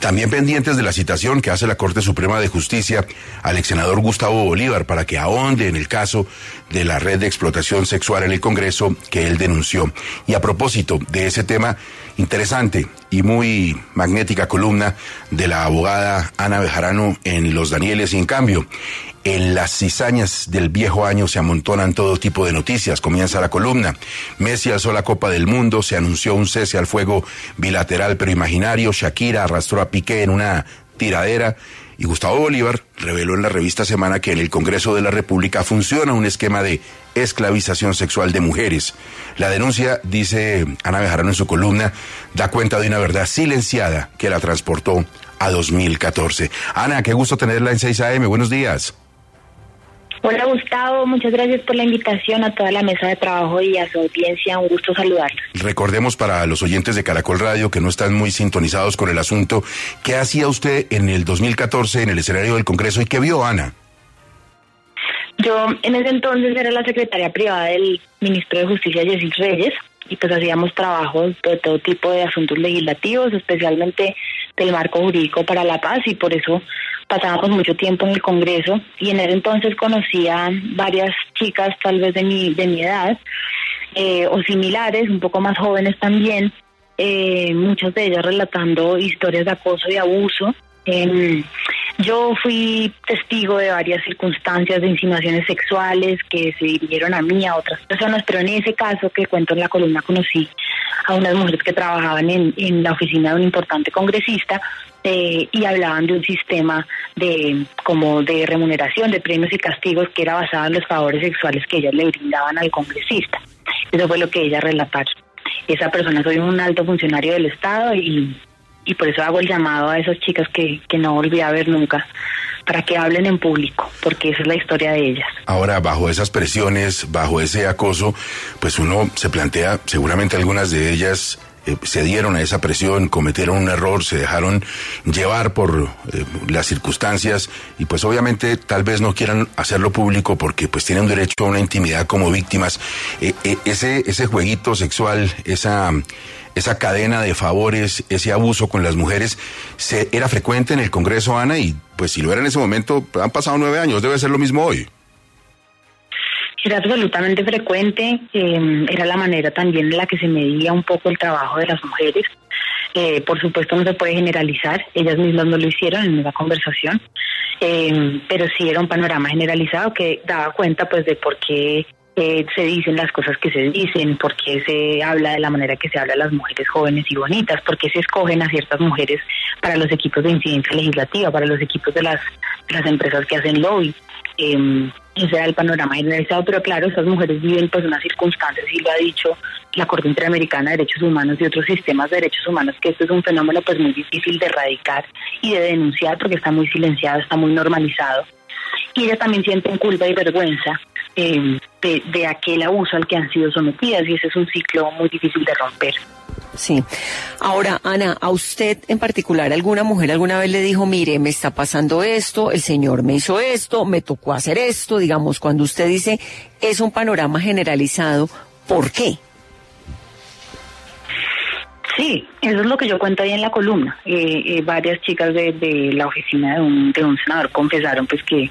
También pendientes de la citación que hace la Corte Suprema de Justicia al ex senador Gustavo Bolívar para que ahonde en el caso de la red de explotación sexual en el Congreso que él denunció. Y a propósito de ese tema, interesante y muy magnética columna de la abogada Ana Bejarano en Los Danieles y en cambio. En las cizañas del viejo año se amontonan todo tipo de noticias. Comienza la columna. Messi alzó la Copa del Mundo, se anunció un cese al fuego bilateral pero imaginario. Shakira arrastró a Piqué en una tiradera. Y Gustavo Bolívar reveló en la revista Semana que en el Congreso de la República funciona un esquema de esclavización sexual de mujeres. La denuncia, dice Ana Bejarano en su columna, da cuenta de una verdad silenciada que la transportó a 2014. Ana, qué gusto tenerla en 6 AM. Buenos días. Hola Gustavo, muchas gracias por la invitación a toda la mesa de trabajo y a su audiencia. Un gusto saludarlos. Recordemos para los oyentes de Caracol Radio que no están muy sintonizados con el asunto, ¿qué hacía usted en el 2014 en el escenario del Congreso y qué vio Ana? Yo en ese entonces era la secretaria privada del ministro de Justicia, Yesil Reyes, y pues hacíamos trabajos de todo tipo de asuntos legislativos, especialmente del marco jurídico para la paz y por eso pasábamos mucho tiempo en el Congreso y en ese entonces conocía varias chicas tal vez de mi, de mi edad eh, o similares, un poco más jóvenes también, eh, muchas de ellas relatando historias de acoso y abuso. Yo fui testigo de varias circunstancias de insinuaciones sexuales que se dirigieron a mí, a otras personas, pero en ese caso que cuento en la columna conocí a unas mujeres que trabajaban en, en la oficina de un importante congresista eh, y hablaban de un sistema de como de remuneración de premios y castigos que era basado en los favores sexuales que ellas le brindaban al congresista. Eso fue lo que ellas relataron. Esa persona soy un alto funcionario del Estado y, y por eso hago el llamado a esas chicas que, que no volví a ver nunca para que hablen en público, porque esa es la historia de ellas. Ahora, bajo esas presiones, bajo ese acoso, pues uno se plantea, seguramente algunas de ellas eh, se dieron a esa presión, cometieron un error, se dejaron llevar por eh, las circunstancias y pues obviamente tal vez no quieran hacerlo público porque pues tienen derecho a una intimidad como víctimas. Eh, ese, ese jueguito sexual, esa, esa cadena de favores, ese abuso con las mujeres, se, era frecuente en el Congreso, Ana, y pues si lo era en ese momento, han pasado nueve años, debe ser lo mismo hoy era absolutamente frecuente, eh, era la manera también en la que se medía un poco el trabajo de las mujeres. Eh, por supuesto no se puede generalizar, ellas mismas no lo hicieron en esa conversación, eh, pero sí era un panorama generalizado que daba cuenta pues de por qué eh, se dicen las cosas que se dicen, por qué se habla de la manera que se habla a las mujeres jóvenes y bonitas, por qué se escogen a ciertas mujeres para los equipos de incidencia legislativa, para los equipos de las, de las empresas que hacen lobby. Eh, ese era el panorama generalizado, pero claro, estas mujeres viven pues unas circunstancias, y lo ha dicho la Corte Interamericana de Derechos Humanos y otros sistemas de derechos humanos, que esto es un fenómeno pues muy difícil de erradicar y de denunciar porque está muy silenciado, está muy normalizado. Y ellas también sienten culpa y vergüenza eh, de, de aquel abuso al que han sido sometidas y ese es un ciclo muy difícil de romper. Sí. Ahora, Ana, a usted en particular, alguna mujer alguna vez le dijo, mire, me está pasando esto, el señor me hizo esto, me tocó hacer esto, digamos, cuando usted dice es un panorama generalizado, ¿por qué? Sí, eso es lo que yo cuento ahí en la columna. Eh, eh, varias chicas de, de, la oficina de un, de un senador confesaron pues que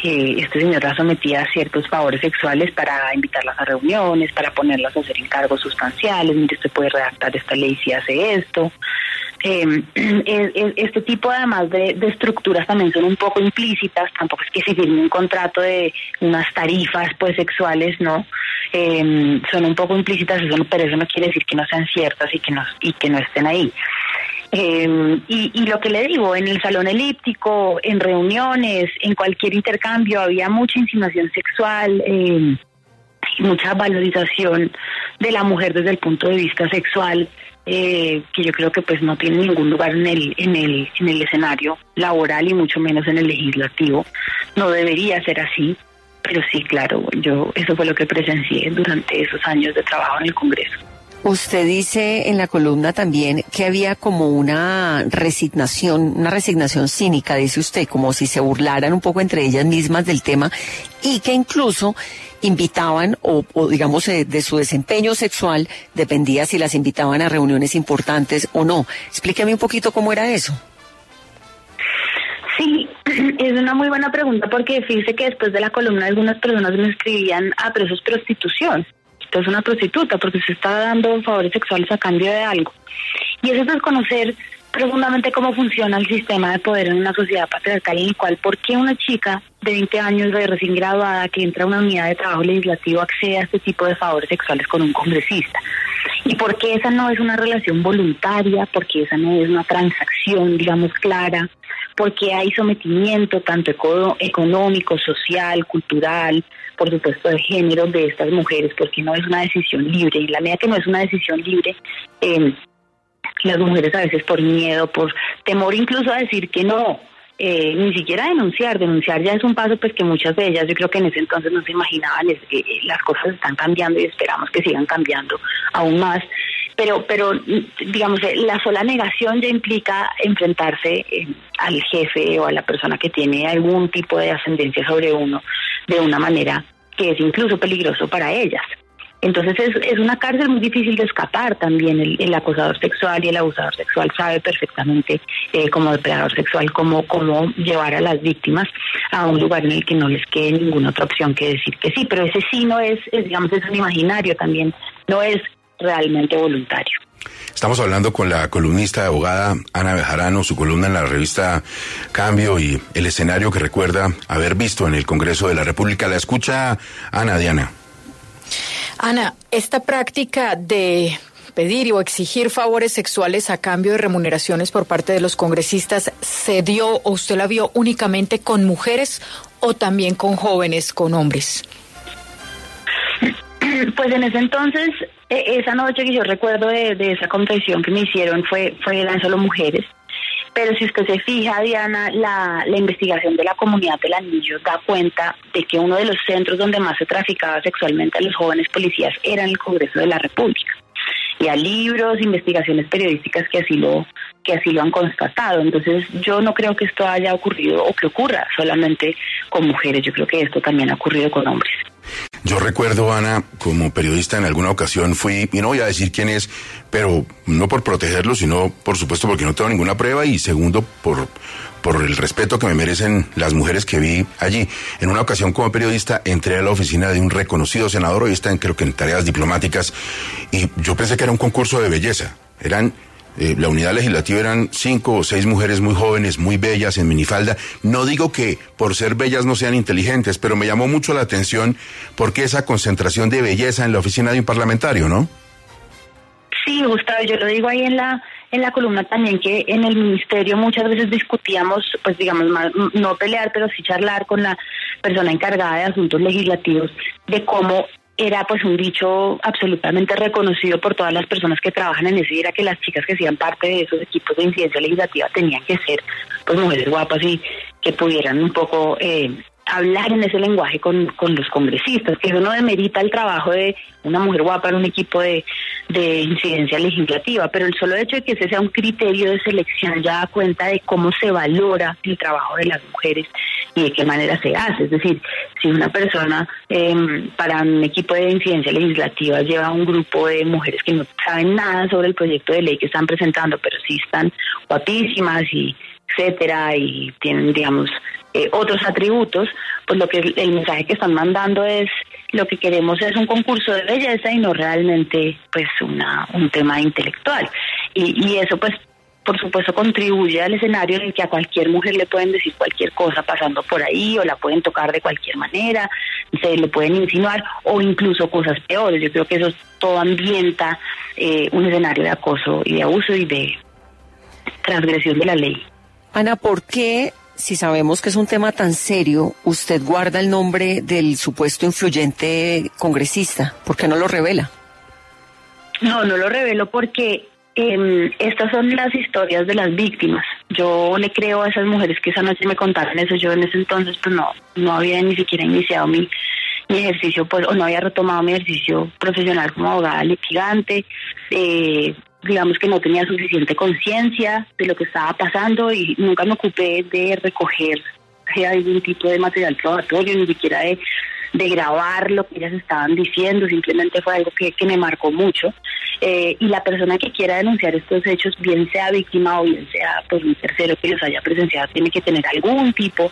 que este señor la sometía a ciertos favores sexuales para invitarlas a reuniones, para ponerlas a hacer encargos sustanciales, mire, usted puede redactar esta ley si hace esto. Eh, este tipo además de, de, estructuras también son un poco implícitas, tampoco es que se firme un contrato de unas tarifas pues sexuales, ¿no? Eh, son un poco implícitas, pero eso no quiere decir que no sean ciertas y que no, y que no estén ahí. Eh, y, y, lo que le digo, en el salón elíptico, en reuniones, en cualquier intercambio, había mucha insinuación sexual. Eh, mucha valorización de la mujer desde el punto de vista sexual, eh, que yo creo que pues no tiene ningún lugar en el, en el, en el escenario laboral y mucho menos en el legislativo. No debería ser así, pero sí, claro, yo eso fue lo que presencié durante esos años de trabajo en el Congreso. Usted dice en la columna también que había como una resignación, una resignación cínica, dice usted, como si se burlaran un poco entre ellas mismas del tema y que incluso invitaban o, digamos eh, de su desempeño sexual dependía si las invitaban a reuniones importantes o no. Explíqueme un poquito cómo era eso. Sí, es una muy buena pregunta porque fíjese que después de la columna algunas personas me escribían, ah, pero eso es prostitución es una prostituta porque se está dando favores sexuales a cambio de algo. Y eso es desconocer profundamente cómo funciona el sistema de poder en una sociedad patriarcal en el cual, ¿por qué una chica de 20 años de recién graduada que entra a una unidad de trabajo legislativo accede a este tipo de favores sexuales con un congresista? ¿Y por qué esa no es una relación voluntaria? ¿Por qué esa no es una transacción, digamos, clara? porque hay sometimiento tanto económico, social, cultural, por supuesto de género de estas mujeres, porque no es una decisión libre. Y la medida que no es una decisión libre, eh, las mujeres a veces por miedo, por temor incluso a decir que no, eh, ni siquiera denunciar, denunciar ya es un paso pues que muchas de ellas yo creo que en ese entonces no se imaginaban, es, eh, las cosas están cambiando y esperamos que sigan cambiando aún más, pero, pero digamos, eh, la sola negación ya implica enfrentarse eh, al jefe o a la persona que tiene algún tipo de ascendencia sobre uno de una manera que es incluso peligroso para ellas. Entonces es, es una cárcel muy difícil de escapar también. El, acosador sexual y el abusador sexual sabe perfectamente eh, como depredador sexual cómo, cómo llevar a las víctimas a un lugar en el que no les quede ninguna otra opción que decir que sí. Pero ese sí no es digamos, es un imaginario también. No es realmente voluntario. Estamos hablando con la columnista abogada Ana Bejarano, su columna en la revista Cambio y el escenario que recuerda haber visto en el Congreso de la República. La escucha Ana Diana. Ana, esta práctica de pedir o exigir favores sexuales a cambio de remuneraciones por parte de los congresistas se dio o usted la vio únicamente con mujeres o también con jóvenes, con hombres? Pues en ese entonces, e, esa noche que yo recuerdo de, esa confesión que me hicieron fue, fue eran solo mujeres. Pero si usted se fija, Diana, la, la investigación de la comunidad del anillo da cuenta de que uno de los centros donde más se traficaba sexualmente a los jóvenes policías era en el Congreso de la República. Y a libros, investigaciones periodísticas que así lo que así lo han constatado. Entonces, yo no creo que esto haya ocurrido o que ocurra solamente con mujeres. Yo creo que esto también ha ocurrido con hombres. Yo recuerdo, Ana, como periodista en alguna ocasión fui, y no voy a decir quién es, pero no por protegerlo, sino por supuesto porque no tengo ninguna prueba y segundo por, por el respeto que me merecen las mujeres que vi allí. En una ocasión como periodista entré a la oficina de un reconocido senador, hoy está en, creo que en tareas diplomáticas, y yo pensé que era un concurso de belleza. Eran eh, la unidad legislativa eran cinco o seis mujeres muy jóvenes, muy bellas, en minifalda. No digo que por ser bellas no sean inteligentes, pero me llamó mucho la atención porque esa concentración de belleza en la oficina de un parlamentario, ¿no? Sí, Gustavo, yo lo digo ahí en la en la columna también que en el ministerio muchas veces discutíamos, pues digamos, no pelear, pero sí charlar con la persona encargada de asuntos legislativos de cómo era pues un dicho absolutamente reconocido por todas las personas que trabajan en eso y era que las chicas que hacían parte de esos equipos de incidencia legislativa tenían que ser pues mujeres guapas y que pudieran un poco eh, hablar en ese lenguaje con, con los congresistas, que eso no demerita el trabajo de una mujer guapa en un equipo de, de incidencia legislativa, pero el solo hecho de que ese sea un criterio de selección ya da cuenta de cómo se valora el trabajo de las mujeres y de qué manera se hace. Es decir, si una persona em, para un equipo de incidencia legislativa lleva un grupo de mujeres que no saben nada sobre el proyecto de ley que están presentando, pero sí están guapísimas y etcétera y tienen digamos eh, otros atributos, pues lo que el mensaje que están mandando es lo que queremos es un concurso de belleza y no realmente pues una un tema intelectual y, y eso pues por supuesto contribuye al escenario en el que a cualquier mujer le pueden decir cualquier cosa pasando por ahí o la pueden tocar de cualquier manera, se le pueden insinuar o incluso cosas peores. Yo creo que eso todo ambienta eh, un escenario de acoso y de abuso y de transgresión de la ley. Ana, ¿por qué si sabemos que es un tema tan serio, usted guarda el nombre del supuesto influyente congresista? ¿Por qué no lo revela? No, no lo revelo porque eh, estas son las historias de las víctimas. Yo le creo a esas mujeres que esa noche me contaron eso. Yo en ese entonces pues no, no había ni siquiera iniciado mi, mi ejercicio, pues, o no había retomado mi ejercicio profesional como abogada litigante. Eh, digamos que no tenía suficiente conciencia de lo que estaba pasando y nunca me ocupé de recoger algún tipo de material probatorio, ni siquiera de, de grabar lo que ellas estaban diciendo, simplemente fue algo que, que me marcó mucho. Eh, y la persona que quiera denunciar estos hechos, bien sea víctima o bien sea pues un tercero que los haya presenciado, tiene que tener algún tipo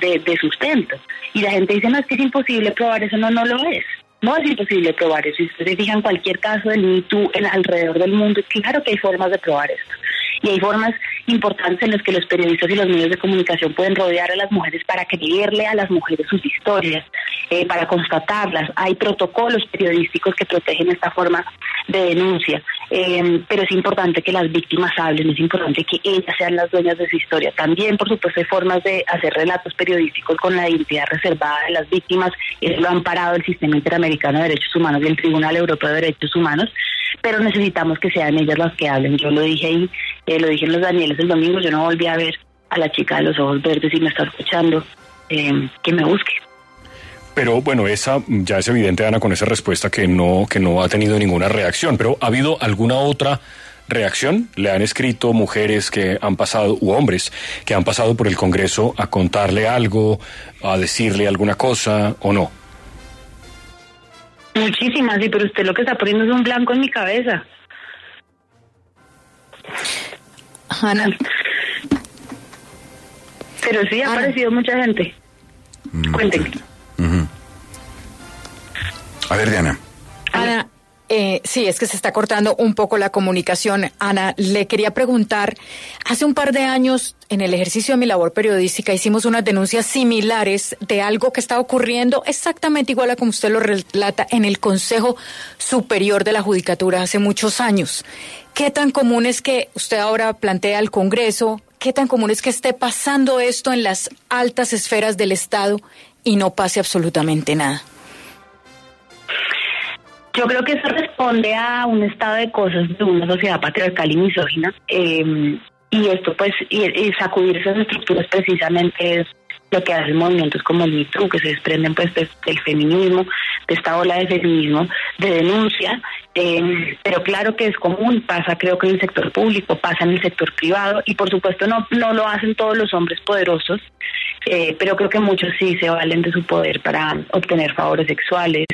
de, de sustento. Y la gente dice, no, es que es imposible probar eso, no, no lo es. No es imposible probar eso. Si ustedes fijan cualquier caso del Me en alrededor del mundo, claro que hay formas de probar esto. Y hay formas importantes en las que los periodistas y los medios de comunicación pueden rodear a las mujeres para creerle a las mujeres sus historias, eh, para constatarlas. Hay protocolos periodísticos que protegen esta forma de denuncia. Eh, pero es importante que las víctimas hablen, es importante que ellas sean las dueñas de su historia. También, por supuesto, hay formas de hacer relatos periodísticos con la identidad reservada de las víctimas. Eso lo han parado el Sistema Interamericano de Derechos Humanos y el Tribunal Europeo de Derechos Humanos pero necesitamos que sean ellas las que hablen. Yo lo dije ahí, eh, lo dije en los Danieles el domingo, yo no volví a ver a la chica de los ojos verdes y me está escuchando, eh, que me busque. Pero bueno, esa ya es evidente, Ana, con esa respuesta que no, que no ha tenido ninguna reacción. Pero ¿ha habido alguna otra reacción? ¿Le han escrito mujeres que han pasado, u hombres, que han pasado por el Congreso a contarle algo, a decirle alguna cosa o no? Muchísimas, sí, pero usted lo que está poniendo es un blanco en mi cabeza. Ana. Pero sí, ha aparecido mucha gente. Mm, Cuéntenme. A ver, Diana. Ana, eh, sí, es que se está cortando un poco la comunicación. Ana, le quería preguntar, hace un par de años, en el ejercicio de mi labor periodística, hicimos unas denuncias similares de algo que está ocurriendo exactamente igual a como usted lo relata en el Consejo Superior de la Judicatura hace muchos años. ¿Qué tan común es que usted ahora plantea al Congreso? ¿Qué tan común es que esté pasando esto en las altas esferas del Estado y no pase absolutamente nada? Yo creo que eso responde a un estado de cosas de una sociedad patriarcal y misógina. eh, y esto, pues, y, sacudir esas estructuras precisamente es lo que hacen movimientos como el MeToo, que se desprenden pues de- del feminismo, de esta ola de feminismo, de denuncia, eh, pero claro que es común, pasa creo que en el sector público, pasa en el sector privado, y por supuesto no, no lo hacen todos los hombres poderosos, eh, pero creo que muchos sí se valen de su poder para obtener favores sexuales.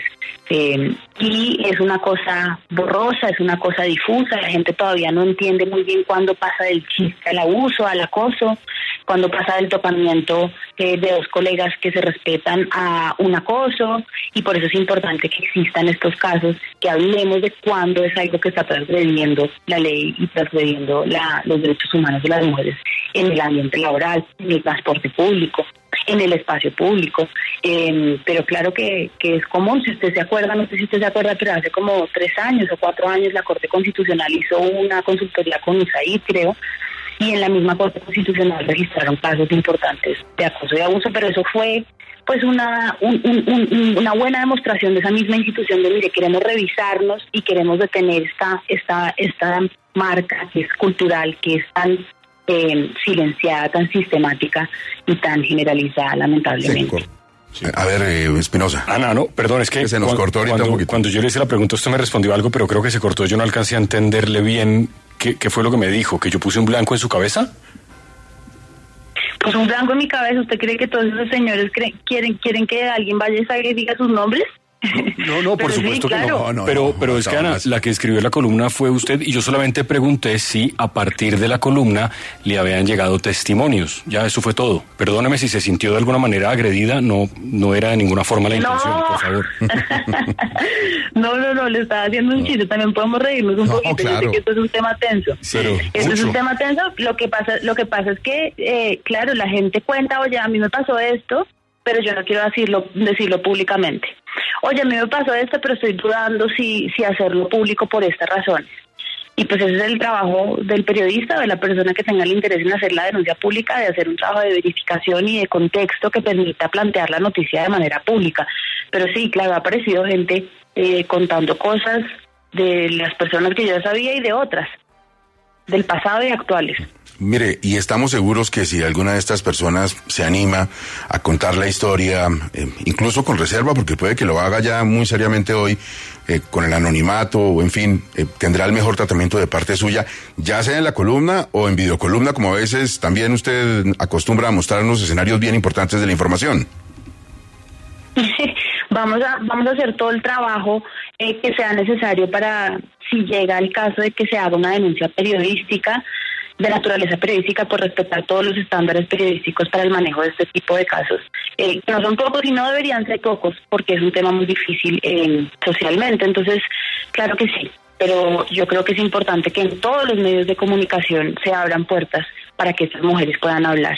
eh, y es una cosa borrosa, es una cosa difusa, la gente todavía no entiende muy bien cuándo pasa del chiste al abuso, al acoso, cuándo pasa del topamiento eh, de dos colegas que se respetan a un acoso, y por eso es importante que existan estos casos, que hablemos de cuándo es algo que está transgrediendo la ley y transgrediendo la, los derechos humanos de las mujeres en el ambiente laboral, en el transporte público, en el espacio público. Eh, pero claro que, que es común, si usted se acuerda, no sé si usted se acuerda, pero hace como tres años o cuatro años la Corte Constitucional hizo una consultoría con USAID, creo, y en la misma Corte Constitucional registraron casos importantes de acoso y abuso, pero eso fue pues una, un- un- un- una buena demostración de esa misma institución de, mire, queremos revisarnos y queremos detener esta, esta, esta marca que es cultural, que es tan eh, silenciada, tan sistemática y tan generalizada, lamentablemente. A ver, eh, Espinosa. Ana, no, perdón, es que, Que se nos cortó ahorita cuando, un poquito. cuando yo le hice la pregunta, usted me respondió algo, pero creo que se cortó. Yo no alcancé a entenderle bien qué, qué fue lo que me dijo, que yo puse un blanco en su cabeza. Pues un blanco en mi cabeza, ¿usted cree que todos esos señores creen- quieren quieren que alguien vaya y diga sus nombres? No, no, por Pero sí, supuesto que claro. no. No, no, pero no, pero no, es que Ana, más. la que escribió la columna fue usted y yo solamente pregunté si a partir de la columna le habían llegado testimonios. Ya eso fue todo. Perdóneme si se sintió de alguna manera agredida, no no era de ninguna forma la intención, No. por favor. no, no, no, le estaba haciendo un chiste, también podemos reírnos un No, poquito, yo sé claro. que esto es un tema tenso. Pero Este es un tema tenso. Lo que pasa, lo que pasa es que, eh, claro, la gente cuenta, oye, a mí me pasó esto, pero yo no quiero decirlo, decirlo públicamente. Oye, a mí me pasó esto, pero estoy dudando si, si hacerlo público por estas razones. Y pues ese es el trabajo del periodista, de la persona que tenga el interés en hacer la denuncia pública, de hacer un trabajo de verificación y de contexto que permita plantear la noticia de manera pública. Pero sí, claro, ha aparecido gente eh, contando cosas de las personas que yo sabía y de otras, del pasado y actuales. Mire, y estamos seguros que si alguna de estas personas se anima a contar la historia, eh, incluso con reserva, porque puede que lo haga ya muy seriamente hoy, eh, con el anonimato, o en fin, eh, tendrá el mejor tratamiento de parte suya, ya sea en la columna o en videocolumna, como a veces también usted acostumbra a mostrarnos escenarios bien importantes de la información. vamos a vamos a hacer todo el trabajo que sea necesario para si llega el caso de que se haga una denuncia periodística de naturaleza periodística por respetar todos los estándares periodísticos para el manejo de este tipo de casos, eh, que no son pocos y no deberían ser pocos, porque es un tema muy difícil eh, socialmente. Entonces, claro que sí, pero yo creo que es importante que en todos los medios de comunicación se abran puertas para que estas mujeres puedan hablar.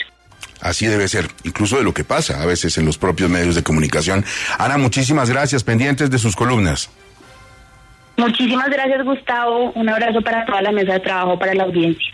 Así debe ser, incluso de lo que pasa a veces en los propios medios de comunicación. Ana, muchísimas gracias, pendientes de sus columnas. Muchísimas gracias, Gustavo. Un abrazo para toda la mesa de trabajo, para la audiencia.